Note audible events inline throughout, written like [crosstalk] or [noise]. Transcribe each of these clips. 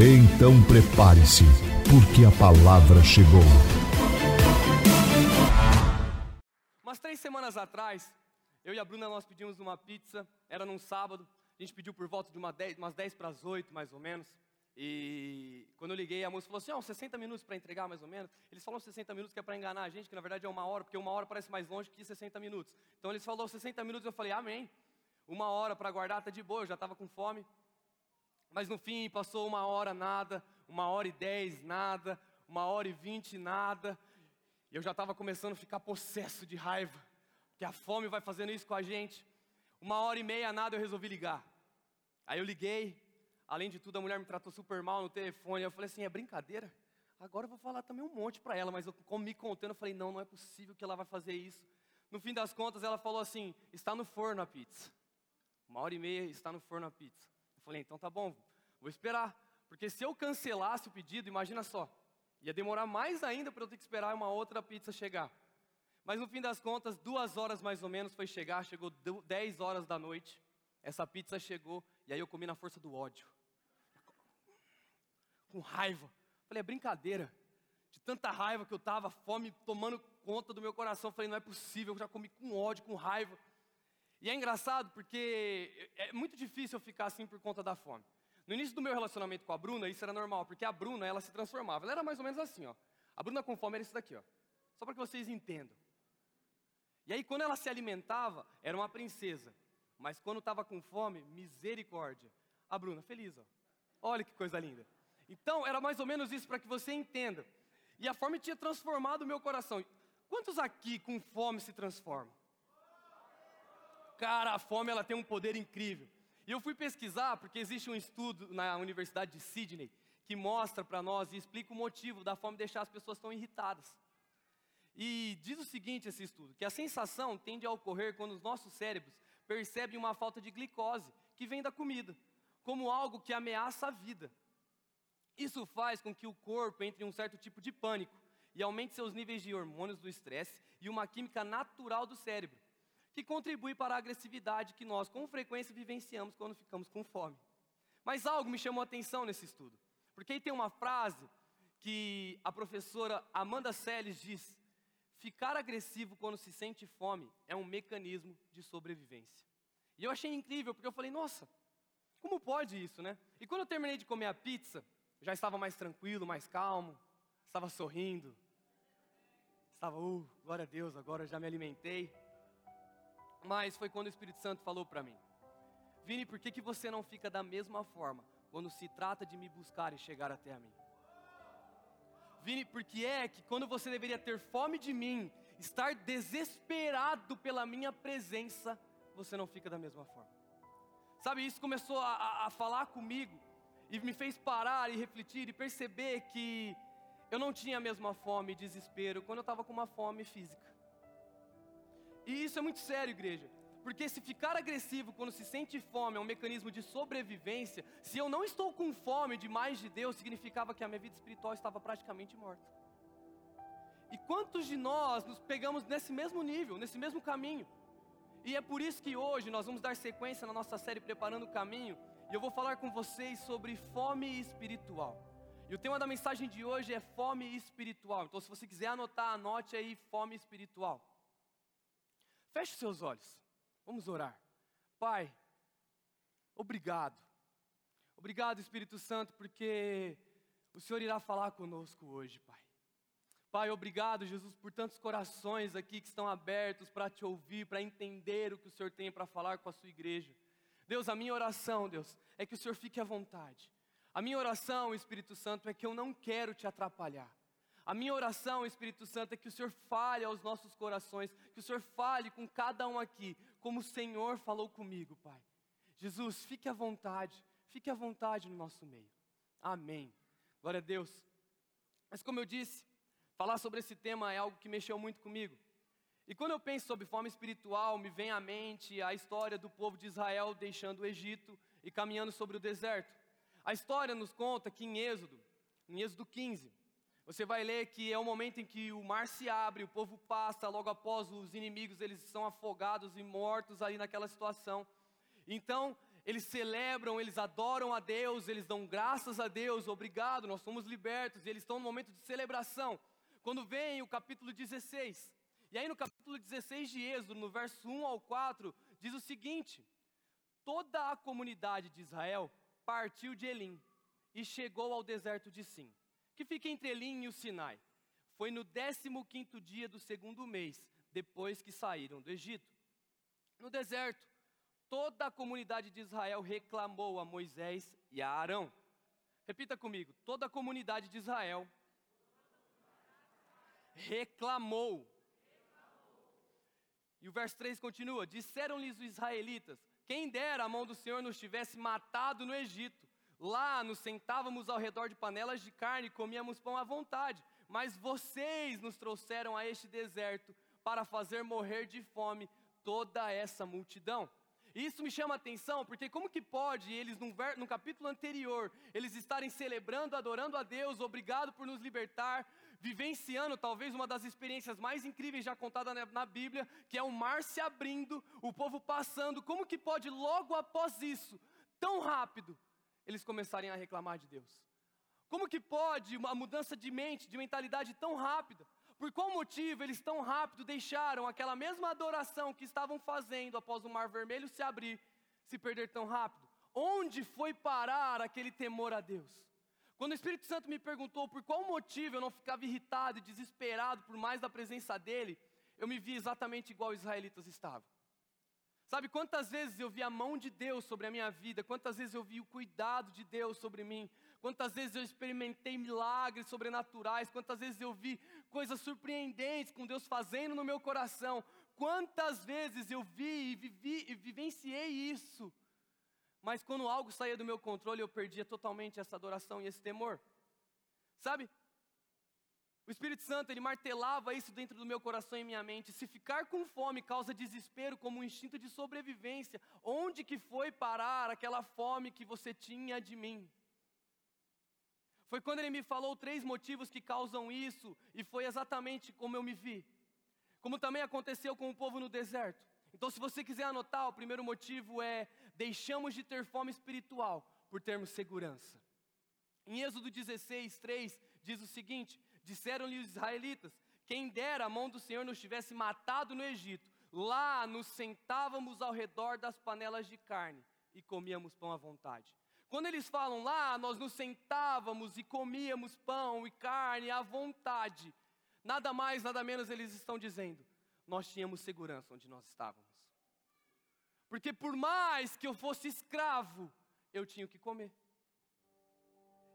Então prepare-se, porque a palavra chegou. Umas três semanas atrás, eu e a Bruna nós pedimos uma pizza, era num sábado, a gente pediu por volta de uma dez, umas 10 para as 8, mais ou menos. E quando eu liguei, a moça falou assim: oh, 60 minutos para entregar, mais ou menos. Eles falam 60 minutos que é para enganar a gente, que na verdade é uma hora, porque uma hora parece mais longe que 60 minutos. Então eles falaram 60 minutos, eu falei: Amém. Uma hora para guardar, tá de boa, eu já estava com fome. Mas no fim passou uma hora nada, uma hora e dez nada, uma hora e vinte nada. E eu já estava começando a ficar possesso de raiva, porque a fome vai fazendo isso com a gente. Uma hora e meia nada eu resolvi ligar. Aí eu liguei, além de tudo a mulher me tratou super mal no telefone. Eu falei assim, é brincadeira? Agora eu vou falar também um monte para ela, mas eu, como me contando, eu falei, não, não é possível que ela vai fazer isso. No fim das contas, ela falou assim: está no forno a pizza. Uma hora e meia está no forno a pizza. Falei, então tá bom, vou esperar. Porque se eu cancelasse o pedido, imagina só, ia demorar mais ainda para eu ter que esperar uma outra pizza chegar. Mas no fim das contas, duas horas mais ou menos foi chegar, chegou 10 horas da noite, essa pizza chegou, e aí eu comi na força do ódio. Com raiva. Falei, é brincadeira. De tanta raiva que eu tava, fome tomando conta do meu coração. Falei, não é possível, eu já comi com ódio, com raiva. E é engraçado porque é muito difícil eu ficar assim por conta da fome. No início do meu relacionamento com a Bruna, isso era normal, porque a Bruna, ela se transformava. Ela era mais ou menos assim, ó. A Bruna com fome era isso daqui, ó. Só para que vocês entendam. E aí, quando ela se alimentava, era uma princesa. Mas quando estava com fome, misericórdia. A Bruna, feliz, ó. Olha que coisa linda. Então, era mais ou menos isso para que você entenda. E a fome tinha transformado o meu coração. Quantos aqui com fome se transformam? Cara, a fome ela tem um poder incrível. E eu fui pesquisar porque existe um estudo na Universidade de Sydney que mostra para nós e explica o motivo da fome deixar as pessoas tão irritadas. E diz o seguinte esse estudo, que a sensação tende a ocorrer quando os nossos cérebros percebem uma falta de glicose que vem da comida, como algo que ameaça a vida. Isso faz com que o corpo entre em um certo tipo de pânico e aumente seus níveis de hormônios do estresse e uma química natural do cérebro, que contribui para a agressividade que nós com frequência vivenciamos quando ficamos com fome. Mas algo me chamou a atenção nesse estudo, porque aí tem uma frase que a professora Amanda Seles diz: ficar agressivo quando se sente fome é um mecanismo de sobrevivência. E eu achei incrível, porque eu falei, nossa, como pode isso, né? E quando eu terminei de comer a pizza, já estava mais tranquilo, mais calmo, estava sorrindo, estava, uh, glória a Deus, agora já me alimentei. Mas foi quando o Espírito Santo falou para mim: Vini, por que, que você não fica da mesma forma quando se trata de me buscar e chegar até a mim? Vini, porque é que quando você deveria ter fome de mim, estar desesperado pela minha presença, você não fica da mesma forma. Sabe, isso começou a, a, falar comigo e me fez parar e refletir e perceber que eu não tinha a mesma fome e desespero quando eu estava com uma fome física. E isso é muito sério, igreja. Porque se ficar agressivo quando se sente fome é um mecanismo de sobrevivência, se eu não estou com fome de mais de Deus, significava que a minha vida espiritual estava praticamente morta. E quantos de nós nos pegamos nesse mesmo nível, nesse mesmo caminho? E é por isso que hoje nós vamos dar sequência na nossa série Preparando o Caminho, e eu vou falar com vocês sobre fome espiritual. E o tema da mensagem de hoje é fome espiritual. Então, se você quiser anotar, anote aí fome espiritual. Feche seus olhos. Vamos orar. Pai, obrigado. Obrigado, Espírito Santo, porque o Senhor irá falar conosco hoje, Pai. Pai, obrigado, Jesus, por tantos corações aqui que estão abertos para te ouvir, para entender o que o Senhor tem para falar com a sua igreja. Deus, a minha oração, Deus, é que o Senhor fique à vontade. A minha oração, Espírito Santo, é que eu não quero te atrapalhar. A minha oração, Espírito Santo, é que o Senhor fale aos nossos corações, que o Senhor fale com cada um aqui, como o Senhor falou comigo, Pai. Jesus, fique à vontade, fique à vontade no nosso meio. Amém. Glória a Deus. Mas como eu disse, falar sobre esse tema é algo que mexeu muito comigo. E quando eu penso sobre fome espiritual, me vem à mente a história do povo de Israel deixando o Egito e caminhando sobre o deserto. A história nos conta que em Êxodo, em Êxodo 15, você vai ler que é o momento em que o mar se abre, o povo passa, logo após os inimigos eles são afogados e mortos ali naquela situação. Então, eles celebram, eles adoram a Deus, eles dão graças a Deus, obrigado, nós somos libertos, e eles estão no momento de celebração. Quando vem o capítulo 16, e aí no capítulo 16 de Êxodo, no verso 1 ao 4, diz o seguinte: Toda a comunidade de Israel partiu de Elim e chegou ao deserto de Sim, que fica entre Elim e o Sinai. Foi no 15 dia do segundo mês, depois que saíram do Egito. No deserto, toda a comunidade de Israel reclamou a Moisés e a Arão. Repita comigo: toda a comunidade de Israel reclamou. E o verso 3 continua: Disseram-lhes os israelitas: Quem dera a mão do Senhor nos tivesse matado no Egito. Lá nos sentávamos ao redor de panelas de carne e comíamos pão à vontade. Mas vocês nos trouxeram a este deserto para fazer morrer de fome toda essa multidão. E isso me chama a atenção, porque como que pode eles, no, no capítulo anterior, eles estarem celebrando, adorando a Deus, obrigado por nos libertar, vivenciando talvez uma das experiências mais incríveis já contada na, na Bíblia, que é o mar se abrindo, o povo passando, como que pode logo após isso, tão rápido, eles começarem a reclamar de Deus? Como que pode uma mudança de mente, de mentalidade tão rápida? Por qual motivo eles tão rápido deixaram aquela mesma adoração que estavam fazendo após o mar vermelho se abrir, se perder tão rápido? Onde foi parar aquele temor a Deus? Quando o Espírito Santo me perguntou por qual motivo eu não ficava irritado e desesperado por mais da presença dele, eu me vi exatamente igual os israelitas estavam. Sabe quantas vezes eu vi a mão de Deus sobre a minha vida, quantas vezes eu vi o cuidado de Deus sobre mim, quantas vezes eu experimentei milagres sobrenaturais, quantas vezes eu vi coisas surpreendentes com Deus fazendo no meu coração, quantas vezes eu vi e vivi e vivenciei isso. Mas quando algo saía do meu controle, eu perdia totalmente essa adoração e esse temor. Sabe? O Espírito Santo, ele martelava isso dentro do meu coração e minha mente. Se ficar com fome causa desespero como um instinto de sobrevivência, onde que foi parar aquela fome que você tinha de mim? Foi quando ele me falou três motivos que causam isso, e foi exatamente como eu me vi. Como também aconteceu com o povo no deserto. Então, se você quiser anotar, o primeiro motivo é: deixamos de ter fome espiritual por termos segurança. Em Êxodo 16, 3, diz o seguinte: Disseram-lhe os israelitas: Quem dera a mão do Senhor nos tivesse matado no Egito, lá nos sentávamos ao redor das panelas de carne e comíamos pão à vontade. Quando eles falam lá, nós nos sentávamos e comíamos pão e carne à vontade. Nada mais, nada menos eles estão dizendo. Nós tínhamos segurança onde nós estávamos. Porque por mais que eu fosse escravo, eu tinha que comer.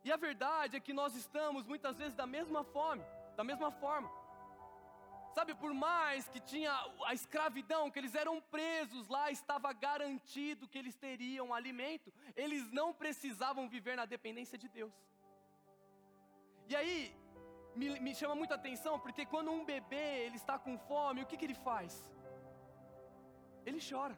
E a verdade é que nós estamos muitas vezes da mesma fome, da mesma forma. Sabe, por mais que tinha a escravidão, que eles eram presos lá, estava garantido que eles teriam alimento, eles não precisavam viver na dependência de Deus. E aí, me, me chama muita atenção, porque quando um bebê ele está com fome, o que, que ele faz? Ele chora.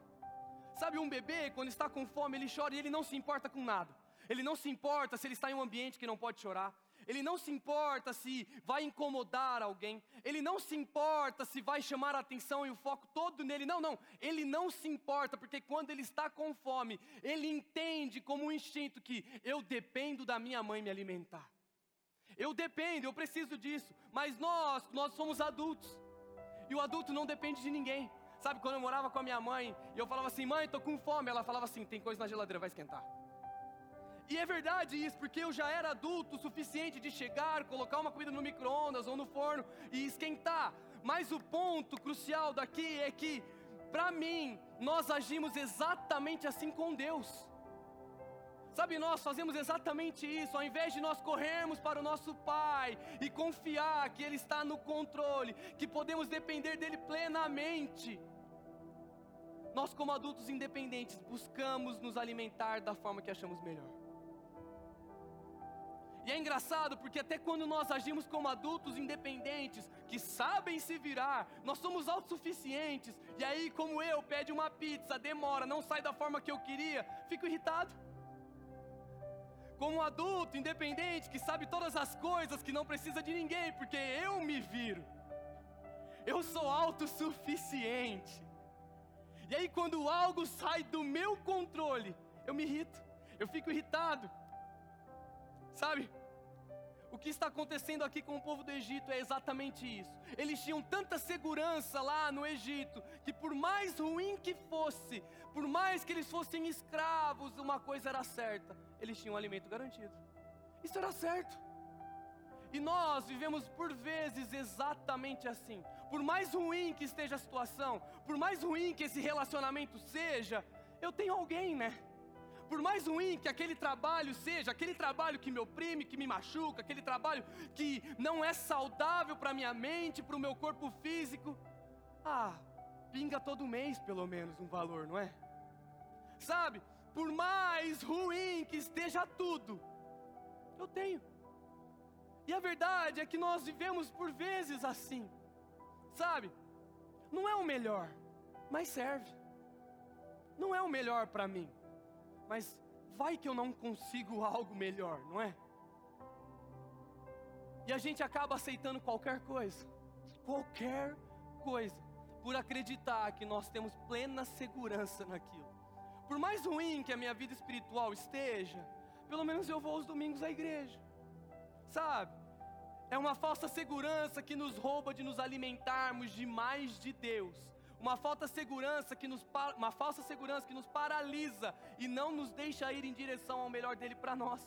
Sabe, um bebê, quando está com fome, ele chora e ele não se importa com nada. Ele não se importa se ele está em um ambiente que não pode chorar. Ele não se importa se vai incomodar alguém. Ele não se importa se vai chamar a atenção e o foco todo nele. Não, não. Ele não se importa, porque quando ele está com fome, ele entende como um instinto que eu dependo da minha mãe me alimentar. Eu dependo, eu preciso disso. Mas nós, nós somos adultos. E o adulto não depende de ninguém. Sabe, quando eu morava com a minha mãe, e eu falava assim, mãe, estou com fome. Ela falava assim, tem coisa na geladeira, vai esquentar. E é verdade isso, porque eu já era adulto o suficiente de chegar, colocar uma comida no micro-ondas ou no forno e esquentar. Mas o ponto crucial daqui é que, para mim, nós agimos exatamente assim com Deus. Sabe, nós fazemos exatamente isso, ao invés de nós corrermos para o nosso Pai e confiar que Ele está no controle, que podemos depender dEle plenamente. Nós, como adultos independentes, buscamos nos alimentar da forma que achamos melhor. E é engraçado porque até quando nós agimos como adultos independentes, que sabem se virar, nós somos autossuficientes, e aí, como eu, pede uma pizza, demora, não sai da forma que eu queria, fico irritado. Como um adulto independente que sabe todas as coisas, que não precisa de ninguém, porque eu me viro. Eu sou autossuficiente. E aí, quando algo sai do meu controle, eu me irrito, eu fico irritado. Sabe? O que está acontecendo aqui com o povo do Egito é exatamente isso. Eles tinham tanta segurança lá no Egito, que por mais ruim que fosse, por mais que eles fossem escravos, uma coisa era certa: eles tinham um alimento garantido. Isso era certo. E nós vivemos por vezes exatamente assim. Por mais ruim que esteja a situação, por mais ruim que esse relacionamento seja, eu tenho alguém, né? Por mais ruim que aquele trabalho seja, aquele trabalho que me oprime, que me machuca, aquele trabalho que não é saudável para minha mente, para o meu corpo físico, ah, pinga todo mês pelo menos um valor, não é? Sabe? Por mais ruim que esteja tudo, eu tenho. E a verdade é que nós vivemos por vezes assim, sabe? Não é o melhor, mas serve. Não é o melhor para mim, mas vai que eu não consigo algo melhor, não é? E a gente acaba aceitando qualquer coisa, qualquer coisa, por acreditar que nós temos plena segurança naquilo. Por mais ruim que a minha vida espiritual esteja, pelo menos eu vou aos domingos à igreja, sabe? É uma falsa segurança que nos rouba de nos alimentarmos de mais de Deus uma falta segurança que nos uma falsa segurança que nos paralisa e não nos deixa ir em direção ao melhor dele para nós.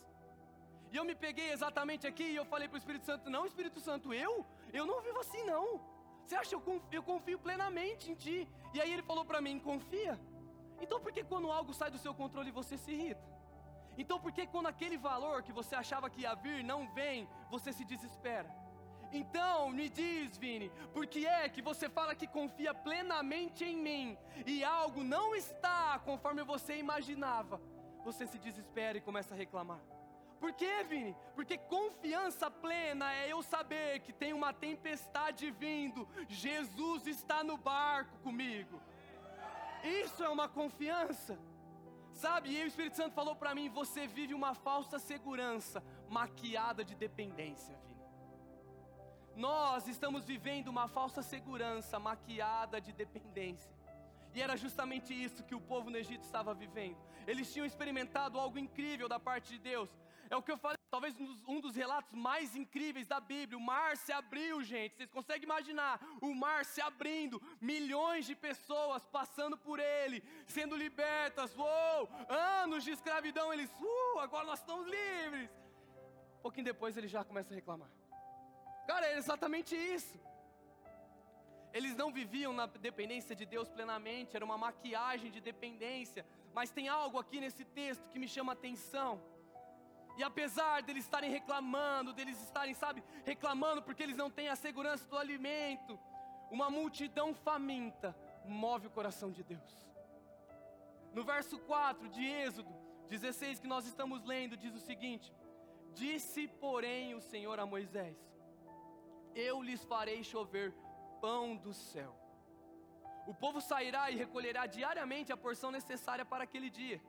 E eu me peguei exatamente aqui e eu falei para o Espírito Santo: Não, Espírito Santo, eu? Eu não vivo assim, não. Você acha que eu confio, eu confio plenamente em Ti? E aí ele falou para mim: Confia. Então por que quando algo sai do seu controle você se irrita? Então por que quando aquele valor que você achava que ia vir não vem, você se desespera? Então me diz, Vini, por que é que você fala que confia plenamente em mim e algo não está conforme você imaginava? Você se desespera e começa a reclamar. Por quê, Vini? Porque confiança plena é eu saber que tem uma tempestade vindo, Jesus está no barco comigo. Isso é uma confiança. Sabe, e o Espírito Santo falou para mim: você vive uma falsa segurança maquiada de dependência. Nós estamos vivendo uma falsa segurança maquiada de dependência. E era justamente isso que o povo no Egito estava vivendo. Eles tinham experimentado algo incrível da parte de Deus. É o que eu falei, talvez um dos, relatos mais incríveis da Bíblia. O mar se abriu, gente. Vocês conseguem imaginar o mar se abrindo, milhões de pessoas passando por ele, sendo libertas. Uou! Anos de escravidão, eles, uh, agora nós estamos livres. Um pouquinho depois ele já começa a reclamar. Cara, é exatamente isso. Eles não viviam na dependência de Deus plenamente, era uma maquiagem de dependência. Mas tem algo aqui nesse texto que me chama a atenção. E apesar deles estarem reclamando, deles estarem, sabe, reclamando porque eles não têm a segurança do alimento, uma multidão faminta move o coração de Deus. No verso 4 de Êxodo 16 que nós estamos lendo, diz o seguinte: Disse, porém, o Senhor a Moisés: eu lhes farei chover pão do céu. O povo sairá e recolherá diariamente a porção necessária para aquele dia.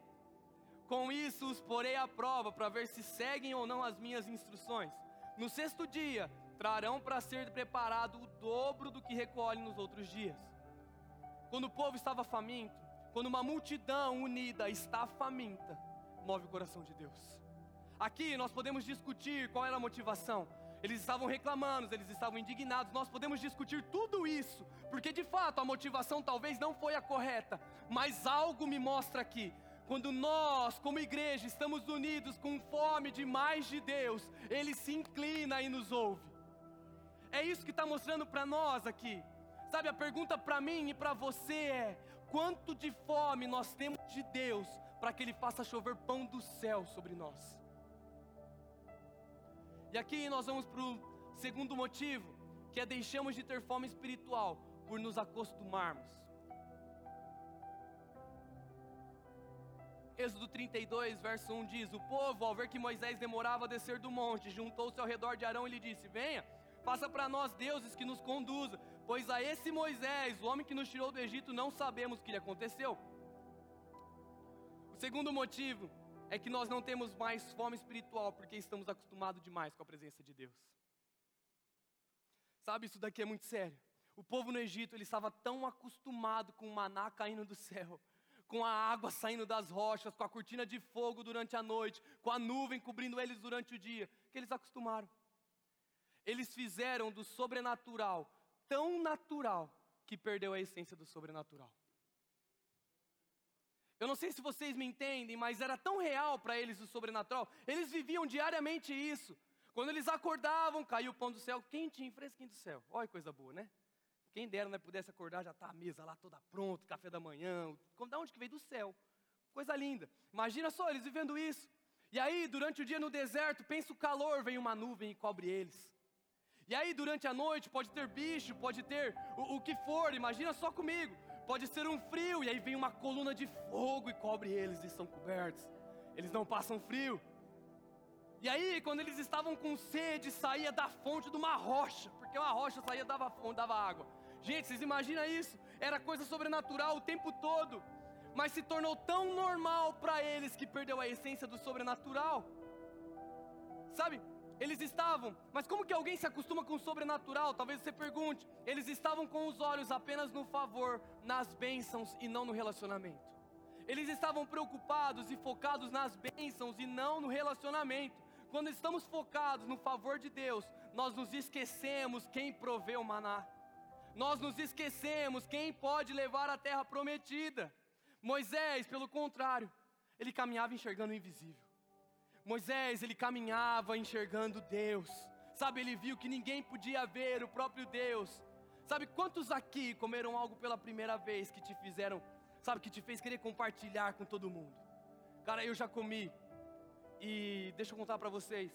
Com isso os porei à prova para ver se seguem ou não as minhas instruções. No sexto dia, trarão para ser preparado o dobro do que recolhem nos outros dias. Quando o povo estava faminto, quando uma multidão unida está faminta, move o coração de Deus. Aqui nós podemos discutir qual era a motivação. Eles estavam reclamando, eles estavam indignados. Nós podemos discutir tudo isso, porque de fato a motivação talvez não foi a correta, mas algo me mostra aqui. Quando nós, como igreja, estamos unidos com fome de mais de Deus, Ele se inclina e nos ouve. É isso que está mostrando para nós aqui. Sabe, a pergunta para mim e para você é: quanto de fome nós temos de Deus para que Ele faça chover pão do céu sobre nós? E aqui nós vamos para o segundo motivo, que é deixamos de ter fome espiritual por nos acostumarmos. Êxodo 32, verso 1 diz: O povo, ao ver que Moisés demorava a descer do monte, juntou-se ao redor de Arão e lhe disse: Venha, faça para nós deuses que nos conduza, pois a esse Moisés, o homem que nos tirou do Egito, não sabemos o que lhe aconteceu. O segundo motivo é que nós não temos mais fome espiritual porque estamos acostumados demais com a presença de Deus. Sabe, isso daqui é muito sério. O povo no Egito, ele estava tão acostumado com o maná caindo do céu, com a água saindo das rochas, com a cortina de fogo durante a noite, com a nuvem cobrindo eles durante o dia, que eles acostumaram. Eles fizeram do sobrenatural tão natural que perdeu a essência do sobrenatural. Eu não sei se vocês me entendem, mas era tão real para eles o sobrenatural. Eles viviam diariamente isso. Quando eles acordavam, caiu o pão do céu, quentinho, fresquinho do céu. Olha que coisa boa, né? Quem dera, né, pudesse acordar, já está a mesa lá toda pronta, café da manhã. Da onde que veio? Do céu. Coisa linda. Imagina só eles vivendo isso. E aí, durante o dia no deserto, pensa o calor, vem uma nuvem e cobre eles. E aí, durante a noite, pode ter bicho, pode ter o, o que for, imagina só comigo pode ser um frio, e aí vem uma coluna de fogo e cobre eles e são cobertos. Eles não passam frio. E aí, quando eles estavam com sede, saía da fonte de uma rocha, porque uma rocha saía dava dava água. Gente, vocês imaginam isso? Era coisa sobrenatural o tempo todo, mas se tornou tão normal para eles que perdeu a essência do sobrenatural. Sabe? Eles estavam, mas como que alguém se acostuma com o sobrenatural? Talvez você pergunte. Eles estavam com os olhos apenas no favor, nas bênçãos e não no relacionamento. Eles estavam preocupados e focados nas bênçãos e não no relacionamento. Quando estamos focados no favor de Deus, nós nos esquecemos quem provê o maná. Nós nos esquecemos quem pode levar a terra prometida. Moisés, pelo contrário, ele caminhava enxergando o invisível. Moisés, ele caminhava enxergando Deus. Sabe, ele viu que ninguém podia ver o próprio Deus. Sabe quantos aqui comeram algo pela primeira vez que te fizeram, sabe, que te fez querer compartilhar com todo mundo? Cara, eu já comi. E deixa eu contar para vocês.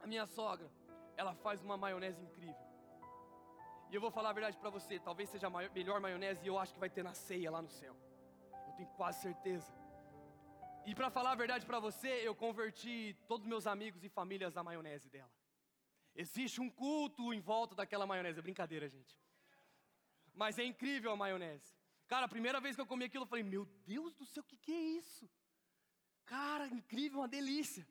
A minha sogra, ela faz uma maionese incrível. E eu vou falar a verdade para você, talvez seja a melhor maionese e eu acho que vai ter na ceia lá no céu. Eu tenho quase certeza. E para falar a verdade para você, eu converti todos meus amigos e famílias à maionese dela. Existe um culto em volta daquela maionese, é brincadeira, gente. Mas é incrível a maionese. Cara, a primeira vez que eu comi aquilo, eu falei: Meu Deus do céu, o que, que é isso? Cara, incrível, uma delícia.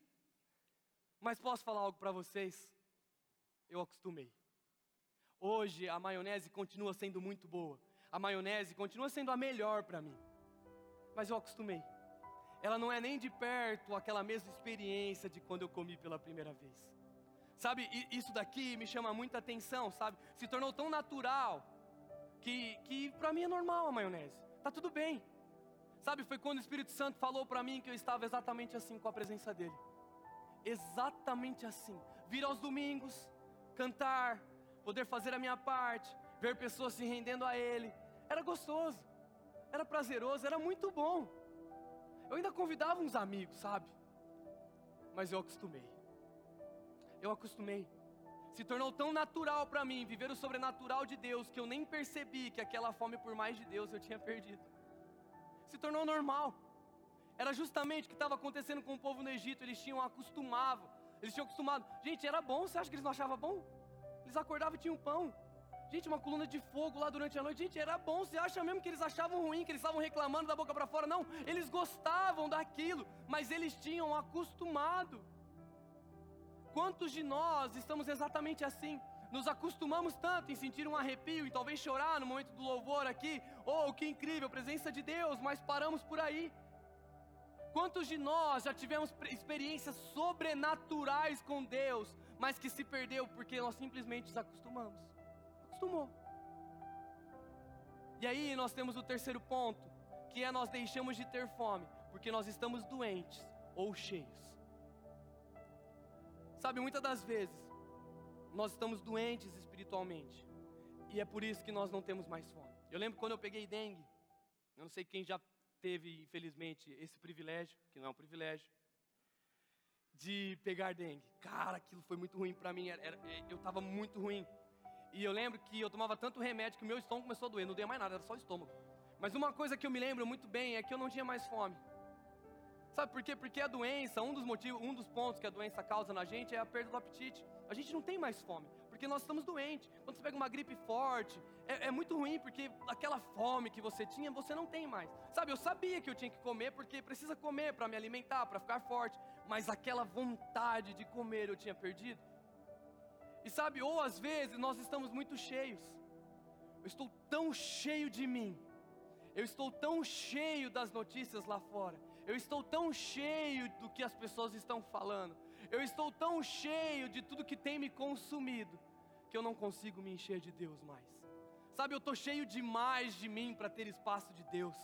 Mas posso falar algo para vocês? Eu acostumei. Hoje a maionese continua sendo muito boa. A maionese continua sendo a melhor para mim. Mas eu acostumei ela não é nem de perto aquela mesma experiência de quando eu comi pela primeira vez. Sabe, isso daqui me chama muita atenção, sabe? Se tornou tão natural que, que para mim é normal a maionese. Tá tudo bem. Sabe, foi quando o Espírito Santo falou para mim que eu estava exatamente assim com a presença dele. Exatamente assim. Vir aos domingos, cantar, poder fazer a minha parte, ver pessoas se rendendo a ele. Era gostoso, era prazeroso, era muito bom. Eu ainda convidava uns amigos, sabe? Mas eu acostumei. Eu acostumei. Se tornou tão natural para mim viver o sobrenatural de Deus que eu nem percebi que aquela fome por mais de Deus eu tinha perdido. Se tornou normal. Era justamente o que estava acontecendo com o povo no Egito. Eles tinham acostumado. Eles tinham acostumado. Gente, era bom. Você acha que eles não achavam bom? Eles acordavam e tinham pão. Gente, uma coluna de fogo lá durante a noite. Gente, era bom. Você acha mesmo que eles achavam ruim, que eles estavam reclamando da boca para fora? Não, eles gostavam daquilo, mas eles tinham acostumado. Quantos de nós estamos exatamente assim? Nos acostumamos tanto em sentir um arrepio, em talvez chorar no momento do louvor aqui. Oh, que incrível, presença de Deus, mas paramos por aí. Quantos de nós já tivemos experiências sobrenaturais com Deus, mas que se perdeu porque nós simplesmente desacostumamos? Acostumou. E aí nós temos o terceiro ponto, que é nós deixamos de ter fome, porque nós estamos doentes ou cheios. Sabe, muitas das vezes nós estamos doentes espiritualmente, e é por isso que nós não temos mais fome. Eu lembro quando eu peguei dengue, eu não sei quem já teve, infelizmente, esse privilégio, que não é um privilégio, de pegar dengue. Cara, aquilo foi muito ruim para mim, era, era, eu estava muito ruim. E eu lembro que eu tomava tanto remédio que o meu estômago começou a doer, não doía mais nada, era só o estômago. Mas uma coisa que eu me lembro muito bem é que eu não tinha mais fome. Sabe por quê? Porque a doença, um dos motivos, um dos pontos que a doença causa na gente é a perda do apetite. A gente não tem mais fome, porque nós estamos doentes. Quando você pega uma gripe forte, é, é muito ruim, porque aquela fome que você tinha, você não tem mais. Sabe, eu sabia que eu tinha que comer, porque precisa comer para me alimentar, para ficar forte. Mas aquela vontade de comer eu tinha perdido. E sabe, ou às vezes nós estamos muito cheios. Eu estou tão cheio de mim. Eu estou tão cheio das notícias lá fora eu estou tão cheio do que as pessoas estão falando. Eu estou tão cheio de tudo que tem me consumido que eu não consigo me encher de Deus mais. Sabe, eu estou cheio demais de mim para ter espaço de Deus.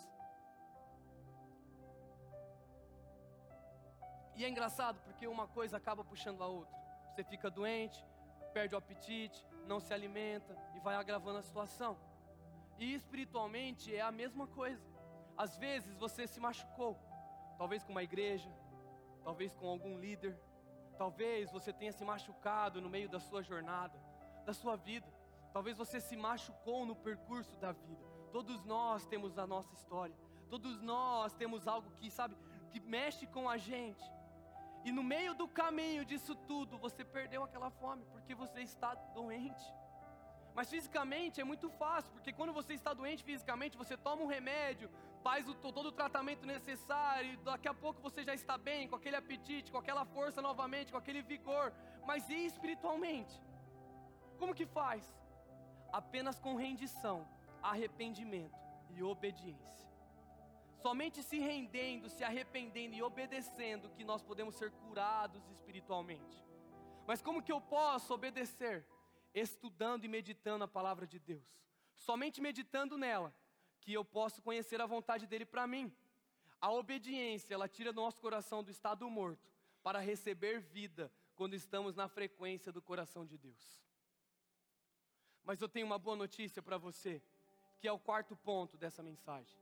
E é engraçado porque uma coisa acaba puxando a outra. Você fica doente, perde o apetite, não se alimenta e vai agravando a situação. E espiritualmente é a mesma coisa. Às vezes você se machucou, talvez com uma igreja, talvez com algum líder, talvez você tenha se machucado no meio da sua jornada, da sua vida, talvez você se machucou no percurso da vida. Todos nós temos a nossa história, todos nós temos algo que, sabe, que mexe com a gente. E no meio do caminho disso tudo, você perdeu aquela fome porque você está doente. Mas fisicamente é muito fácil, porque quando você está doente fisicamente, você toma um remédio, faz o, todo o tratamento necessário, daqui a pouco você já está bem, com aquele apetite, com aquela força novamente, com aquele vigor. Mas e espiritualmente? Como que faz? Apenas com rendição, arrependimento e obediência. Somente se rendendo, se arrependendo e obedecendo que nós podemos ser curados espiritualmente. Mas como que eu posso obedecer? Estudando e meditando a palavra de Deus. Somente meditando nela que eu posso conhecer a vontade dele para mim. A obediência, ela tira nosso coração do estado morto para receber vida quando estamos na frequência do coração de Deus. Mas eu tenho uma boa notícia para você, que é o quarto ponto dessa mensagem.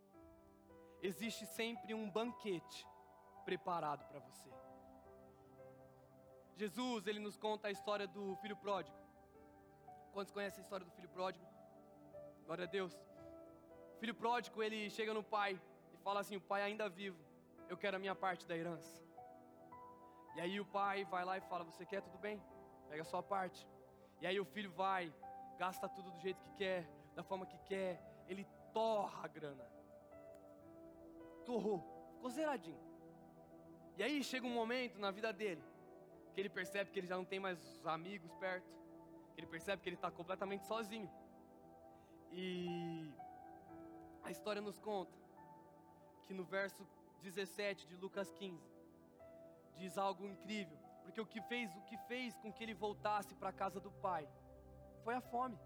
Existe sempre um banquete preparado para você. Jesus, ele nos conta a história do filho pródigo. Quantos conhecem a história do filho pródigo? Glória a Deus filho pródigo, ele chega no pai e fala assim: O pai ainda vivo, eu quero a minha parte da herança. E aí o pai vai lá e fala: Você quer? Tudo bem, pega a sua parte. E aí o filho vai, gasta tudo do jeito que quer, da forma que quer, ele torra a grana. Torrou, ficou zeradinho. E aí chega um momento na vida dele que ele percebe que ele já não tem mais amigos perto, que ele percebe que ele está completamente sozinho. E a história nos conta que no verso 17 de Lucas 15 diz algo incrível, porque o que fez, o que fez com que ele voltasse para a casa do pai foi a fome.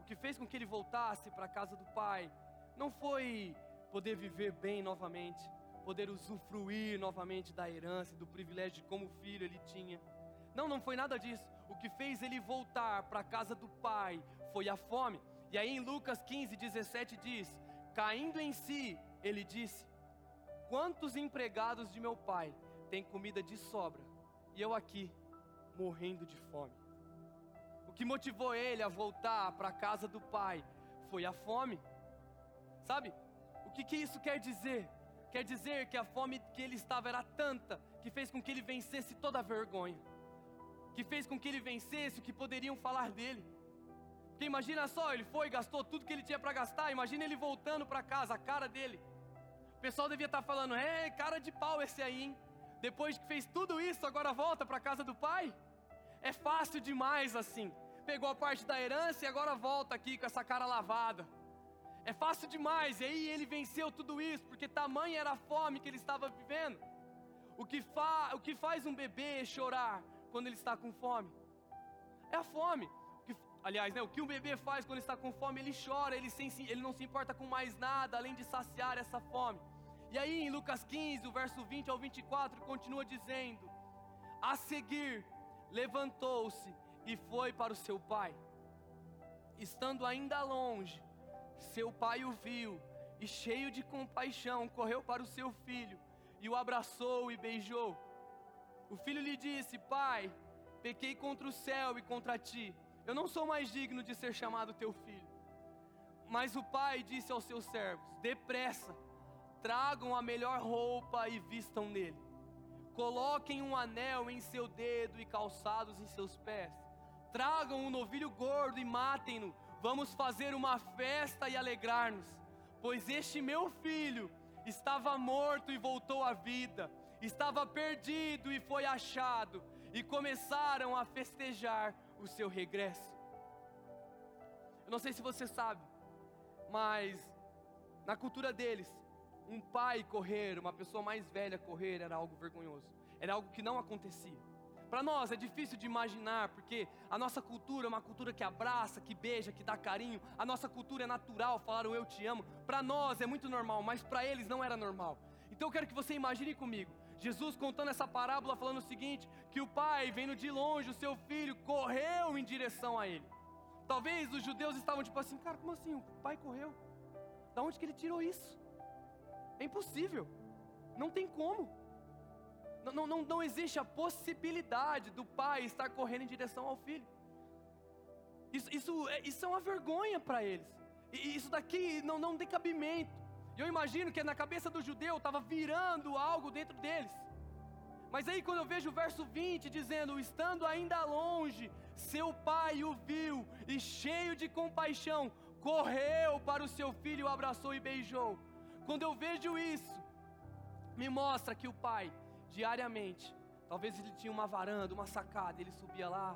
O que fez com que ele voltasse para a casa do pai não foi poder viver bem novamente, poder usufruir novamente da herança, do privilégio de como filho ele tinha. Não, não foi nada disso. O que fez ele voltar para a casa do pai foi a fome. E aí em Lucas 15, 17 diz: Caindo em si, ele disse: Quantos empregados de meu pai têm comida de sobra e eu aqui morrendo de fome? O que motivou ele a voltar para a casa do pai foi a fome. Sabe? Que, que isso quer dizer? Quer dizer que a fome que ele estava era tanta que fez com que ele vencesse toda a vergonha, que fez com que ele vencesse o que poderiam falar dele. Porque imagina só, ele foi, gastou tudo que ele tinha para gastar. Imagina ele voltando para casa, a cara dele. O pessoal devia estar tá falando: é, cara de pau esse aí, hein? Depois que fez tudo isso, agora volta para casa do pai? É fácil demais assim. Pegou a parte da herança e agora volta aqui com essa cara lavada. É fácil demais. E aí ele venceu tudo isso, porque tamanha era a fome que ele estava vivendo. O que, fa... o que faz um bebê chorar quando ele está com fome? É a fome. Aliás, né, o que um bebê faz quando está com fome? Ele chora, ele, sem, ele não se importa com mais nada além de saciar essa fome. E aí em Lucas 15, o verso 20 ao 24, continua dizendo: A seguir, levantou-se e foi para o seu pai. Estando ainda longe, seu pai o viu e, cheio de compaixão, correu para o seu filho e o abraçou e beijou. O filho lhe disse: Pai, pequei contra o céu e contra ti eu não sou mais digno de ser chamado teu filho. Mas o pai disse aos seus servos: Depressa, tragam a melhor roupa e vistam nele. Coloquem um anel em seu dedo e calçados em seus pés. Tragam um novilho gordo e matem-no. Vamos fazer uma festa e alegrar-nos, pois este meu filho estava morto e voltou à vida, estava perdido e foi achado, e começaram a festejar o seu regresso. Eu não sei se você sabe, mas na cultura deles, um pai correr, uma pessoa mais velha correr era algo vergonhoso, era algo que não acontecia. Para nós é difícil de imaginar, porque a nossa cultura é uma cultura que abraça, que beija, que dá carinho. A nossa cultura é natural, falar o eu te amo. Para nós é muito normal, mas para eles não era normal. Então eu quero que você imagine comigo. Jesus contando essa parábola falando o seguinte: que o pai, vendo de longe o seu filho, correu em direção a ele. Talvez os judeus estavam tipo assim, cara, como assim? O pai correu? Da onde que ele tirou isso? É impossível. Não tem como. Não, não, não existe a possibilidade do pai estar correndo em direção ao filho. Isso, isso, é, isso é uma vergonha para eles. Isso daqui não, não tem cabimento. E eu imagino que na cabeça do judeu estava virando algo dentro deles. Mas aí quando eu vejo o verso 20 dizendo: Estando ainda longe, seu pai o viu e cheio de compaixão, correu para o seu filho, o abraçou e beijou. Quando eu vejo isso, me mostra que o pai diariamente. Talvez ele tinha uma varanda, uma sacada, ele subia lá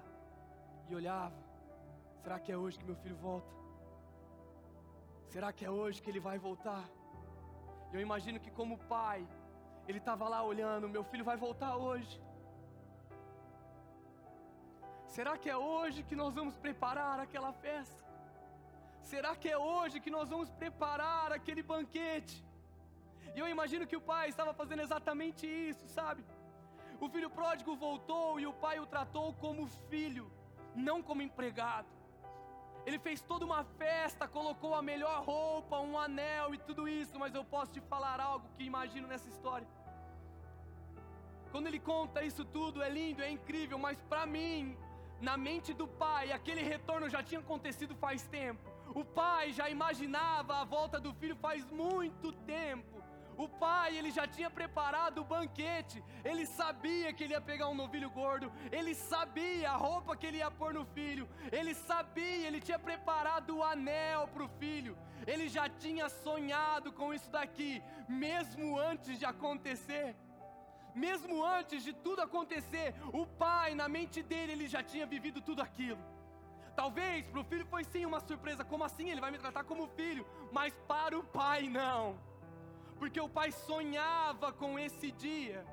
e olhava: será que é hoje que meu filho volta? Será que é hoje que ele vai voltar? Eu imagino que, como pai, ele estava lá olhando: meu filho vai voltar hoje. Será que é hoje que nós vamos preparar aquela festa? Será que é hoje que nós vamos preparar aquele banquete? E eu imagino que o pai estava fazendo exatamente isso, sabe? O filho pródigo voltou e o pai o tratou como filho, não como empregado. Ele fez toda uma festa, colocou a melhor roupa, um anel e tudo isso, mas eu posso te falar algo que imagino nessa história. Quando ele conta isso tudo, é lindo, é incrível, mas para mim, na mente do pai, aquele retorno já tinha acontecido faz tempo. O pai já imaginava a volta do filho faz muito tempo. O pai, ele já tinha preparado o banquete. Ele sabia que ele ia pegar um novilho gordo. Ele sabia a roupa que ele ia pôr no filho. Ele sabia, ele tinha preparado o anel para o filho. Ele já tinha sonhado com isso daqui, mesmo antes de acontecer. Mesmo antes de tudo acontecer, o pai, na mente dele, ele já tinha vivido tudo aquilo. Talvez para o filho foi sim uma surpresa. Como assim? Ele vai me tratar como filho. Mas para o pai, não porque o pai sonhava com esse dia.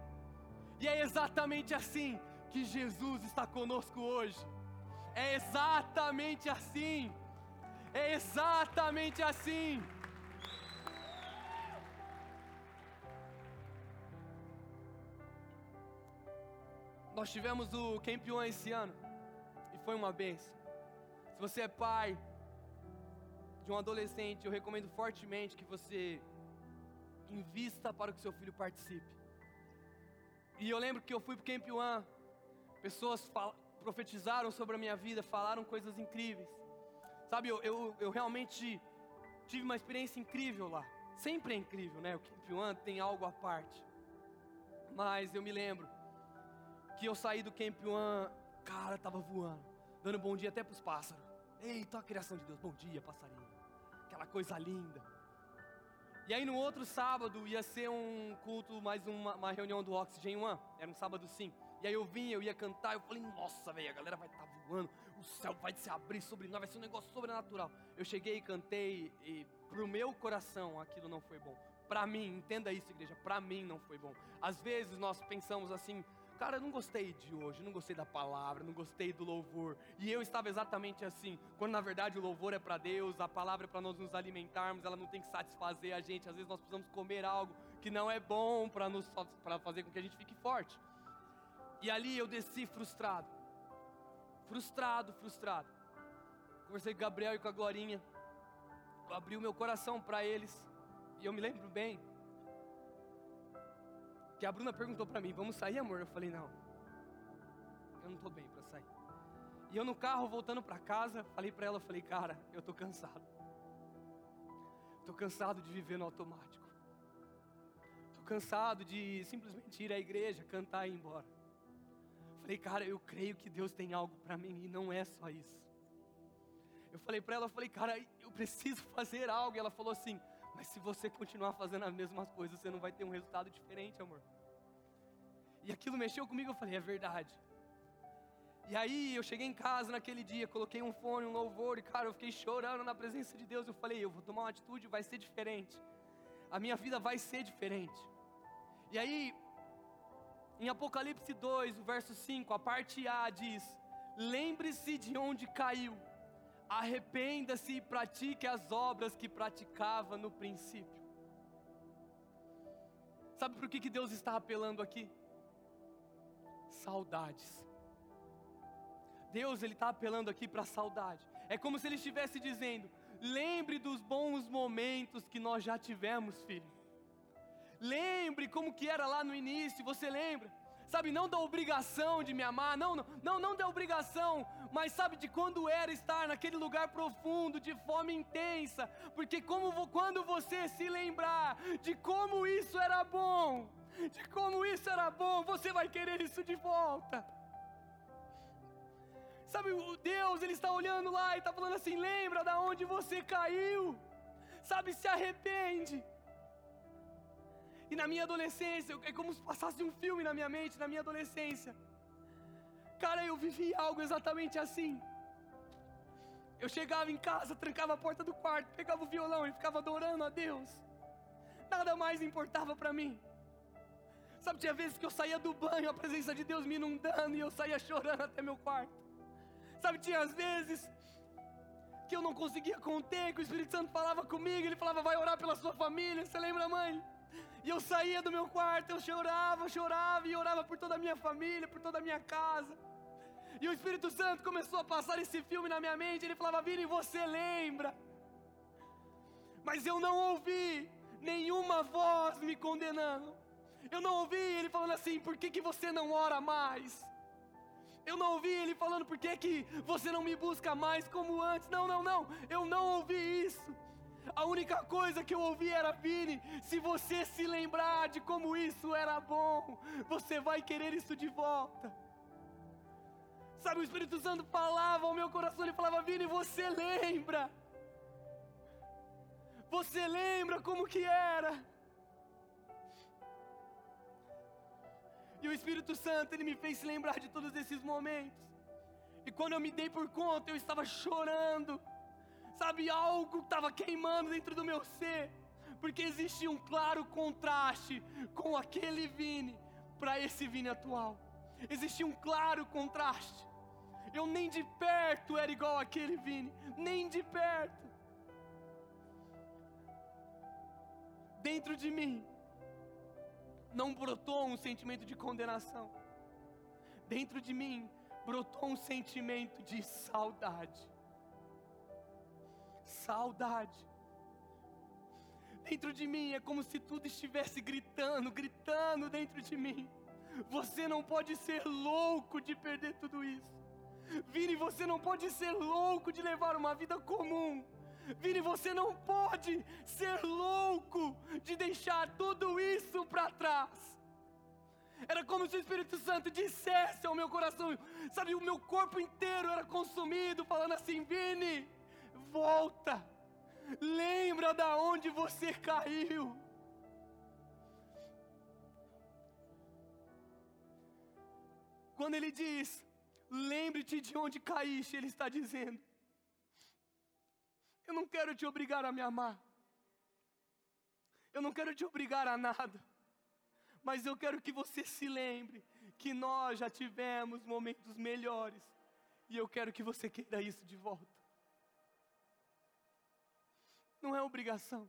E é exatamente assim que Jesus está conosco hoje. É exatamente assim. É exatamente assim. Nós tivemos o Camp One esse ano e foi uma benção. Se você é pai de um adolescente, eu recomendo fortemente que você invista para que seu filho participe. E eu lembro que eu fui para o Camp One, pessoas profetizaram sobre a minha vida, falaram coisas incríveis. Sabe, eu, eu, eu realmente tive uma experiência incrível lá. Sempre é incrível, né? O Camp One tem algo à parte. Mas eu me lembro que eu saí do Camp One, cara, tava voando, dando bom dia até para os pássaros. Eita, a criação de Deus, bom dia, passarinho. Aquela coisa linda. E aí no outro sábado ia ser um culto, mais uma, uma reunião do Oxygen One. Era um sábado sim. E aí eu vim, eu ia cantar, eu falei, nossa, velho, a galera vai estar tá voando, o céu vai se abrir sobre nós, vai ser um negócio sobrenatural. Eu cheguei e cantei, e pro meu coração aquilo não foi bom. Para mim, entenda isso, igreja, para mim não foi bom. Às vezes nós pensamos assim, Cara, eu não gostei de hoje, não gostei da palavra, não gostei do louvor. E eu estava exatamente assim, quando na verdade o louvor é para Deus, a palavra é para nós nos alimentarmos, ela não tem que satisfazer a gente. Às vezes nós precisamos comer algo que não é bom para nos para fazer com que a gente fique forte. E ali eu desci frustrado. Frustrado, frustrado. Conversei com o Gabriel e com a Glorinha. Eu abri o meu coração para eles. E eu me lembro bem que a Bruna perguntou para mim: Vamos sair, amor? Eu falei: Não, eu não estou bem para sair. E eu no carro voltando para casa, falei para ela: Falei, cara, eu estou cansado. Estou cansado de viver no automático. cansado de simplesmente ir à igreja, cantar e ir embora. Falei, cara, eu creio que Deus tem algo para mim e não é só isso. Eu falei para ela, falei, cara, eu preciso [laughs] fazer algo. E ela falou assim: mas se você continuar fazendo as mesmas coisas, você não vai ter um resultado diferente, amor. E aquilo mexeu comigo, eu falei, é verdade. E aí eu cheguei em casa naquele dia, coloquei um fone, um louvor, e cara, eu fiquei chorando na presença de Deus. Eu falei, eu vou tomar uma atitude, vai ser diferente. A minha vida vai ser diferente. E aí, em Apocalipse 2, o verso 5, a parte A diz: Lembre-se de onde caiu arrependa-se e pratique as obras que praticava no princípio. Sabe por que, que Deus está apelando aqui? Saudades. Deus ele está apelando aqui para saudade. É como se ele estivesse dizendo: lembre dos bons momentos que nós já tivemos, filho. Lembre como que era lá no início. Você lembra? sabe, não da obrigação de me amar, não, não, não, não da obrigação, mas sabe de quando era estar naquele lugar profundo, de fome intensa, porque como quando você se lembrar de como isso era bom, de como isso era bom, você vai querer isso de volta. Sabe, o Deus, Ele está olhando lá e está falando assim: lembra da onde você caiu, sabe, se arrepende. E na minha adolescência, é como se passasse um filme na minha mente, na minha adolescência. Cara, eu vivi algo exatamente assim. Eu chegava em casa, trancava a porta do quarto, pegava o violão e ficava adorando a Deus. Nada mais importava para mim. Sabe, tinha vezes que eu saía do banho, a presença de Deus me inundando e eu saía chorando até meu quarto. Sabe, tinha às vezes que eu não conseguia conter, que o Espírito Santo falava comigo, ele falava, vai orar pela sua família. Você lembra, mãe? E eu saía do meu quarto, eu chorava, chorava e orava por toda a minha família, por toda a minha casa. E o Espírito Santo começou a passar esse filme na minha mente. Ele falava: Vini, você lembra? Mas eu não ouvi nenhuma voz me condenando. Eu não ouvi ele falando assim: por que, que você não ora mais? Eu não ouvi ele falando por que, que você não me busca mais como antes. Não, não, não. Eu não ouvi isso. A única coisa que eu ouvi era: Vini, se você se lembrar de como isso era bom, você vai querer isso de volta. Sabe, o Espírito Santo falava ao meu coração, ele falava: Vini, você lembra? Você lembra como que era? E o Espírito Santo, ele me fez lembrar de todos esses momentos. E quando eu me dei por conta, eu estava chorando sabe, algo estava queimando dentro do meu ser, porque existia um claro contraste com aquele Vini para esse Vini atual. Existia um claro contraste. Eu nem de perto era igual aquele Vini, nem de perto. Dentro de mim não brotou um sentimento de condenação. Dentro de mim brotou um sentimento de saudade saudade. Dentro de mim é como se tudo estivesse gritando, gritando dentro de mim. Você não pode ser louco de perder tudo isso. Vini, você não pode ser louco de levar uma vida comum. Vini, você não pode ser louco de deixar tudo isso para trás. Era como se o Espírito Santo dissesse ao meu coração, sabe, o meu corpo inteiro era consumido, falando assim: Vini, volta, lembra da onde você caiu. Quando ele diz, lembre-te de onde caíste, ele está dizendo: Eu não quero te obrigar a me amar, eu não quero te obrigar a nada, mas eu quero que você se lembre que nós já tivemos momentos melhores, e eu quero que você queira isso de volta não é obrigação.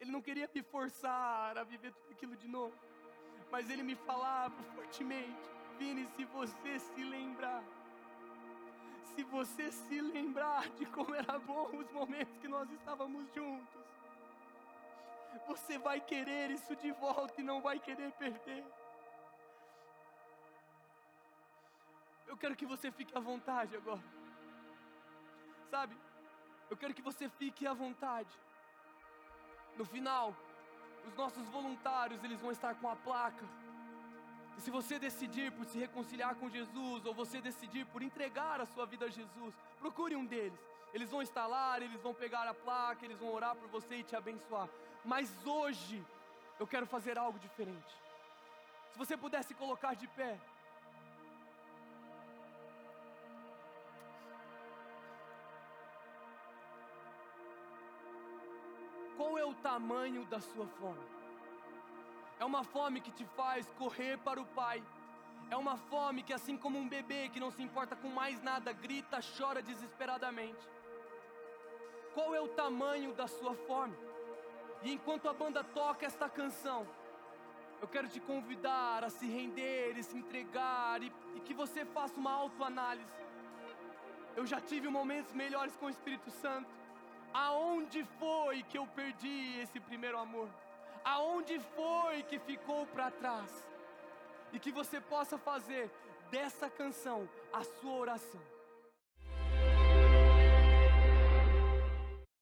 Ele não queria me forçar a viver tudo aquilo de novo, mas ele me falava fortemente: Vini, se você se lembrar, se você se lembrar de como era bom os momentos que nós estávamos juntos, você vai querer isso de volta e não vai querer perder. Eu quero que você fique à vontade agora. Sabe? Eu quero que você fique à vontade. No final, os nossos voluntários, eles vão estar com a placa. E se você decidir por se reconciliar com Jesus, ou você decidir por entregar a sua vida a Jesus, procure um deles. Eles vão lá, eles vão pegar a placa, eles vão orar por você e te abençoar. Mas hoje, eu quero fazer algo diferente. Se você pudesse colocar de pé. O tamanho da sua fome? É uma fome que te faz correr para o Pai. É uma fome que, assim como um bebê que não se importa com mais nada, grita, chora desesperadamente. Qual é o tamanho da sua fome? E enquanto a banda toca esta canção, eu quero te convidar a se render e se entregar e, e que você faça uma autoanálise. Eu já tive momentos melhores com o Espírito Santo. Aonde foi que eu perdi esse primeiro amor? Aonde foi que ficou para trás? E que você possa fazer dessa canção a sua oração.